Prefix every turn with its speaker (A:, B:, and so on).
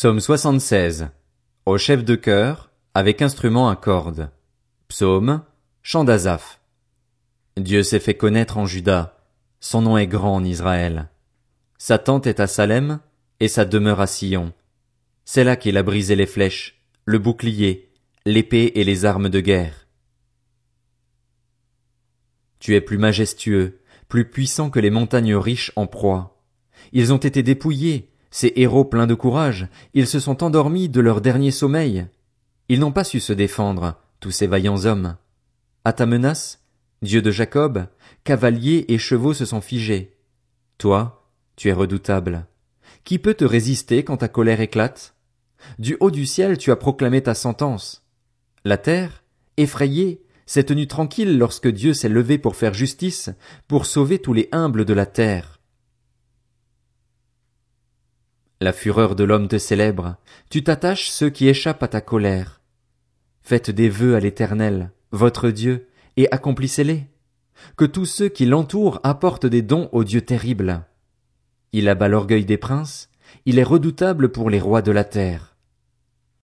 A: Psaume 76. Au chef de chœur, avec instrument à cordes. Psaume, chant d'Azaph. Dieu s'est fait connaître en Juda, son nom est grand en Israël. Sa tente est à Salem, et sa demeure à Sion. C'est là qu'il a brisé les flèches, le bouclier, l'épée et les armes de guerre. Tu es plus majestueux, plus puissant que les montagnes riches en proie. Ils ont été dépouillés, ces héros pleins de courage, ils se sont endormis de leur dernier sommeil. Ils n'ont pas su se défendre, tous ces vaillants hommes. À ta menace, Dieu de Jacob, cavaliers et chevaux se sont figés. Toi, tu es redoutable. Qui peut te résister quand ta colère éclate? Du haut du ciel tu as proclamé ta sentence. La terre, effrayée, s'est tenue tranquille lorsque Dieu s'est levé pour faire justice, pour sauver tous les humbles de la terre. La fureur de l'homme te célèbre, tu t'attaches ceux qui échappent à ta colère. Faites des vœux à l'Éternel, votre Dieu, et accomplissez-les. Que tous ceux qui l'entourent apportent des dons au Dieu terrible. Il abat l'orgueil des princes, il est redoutable pour les rois de la terre.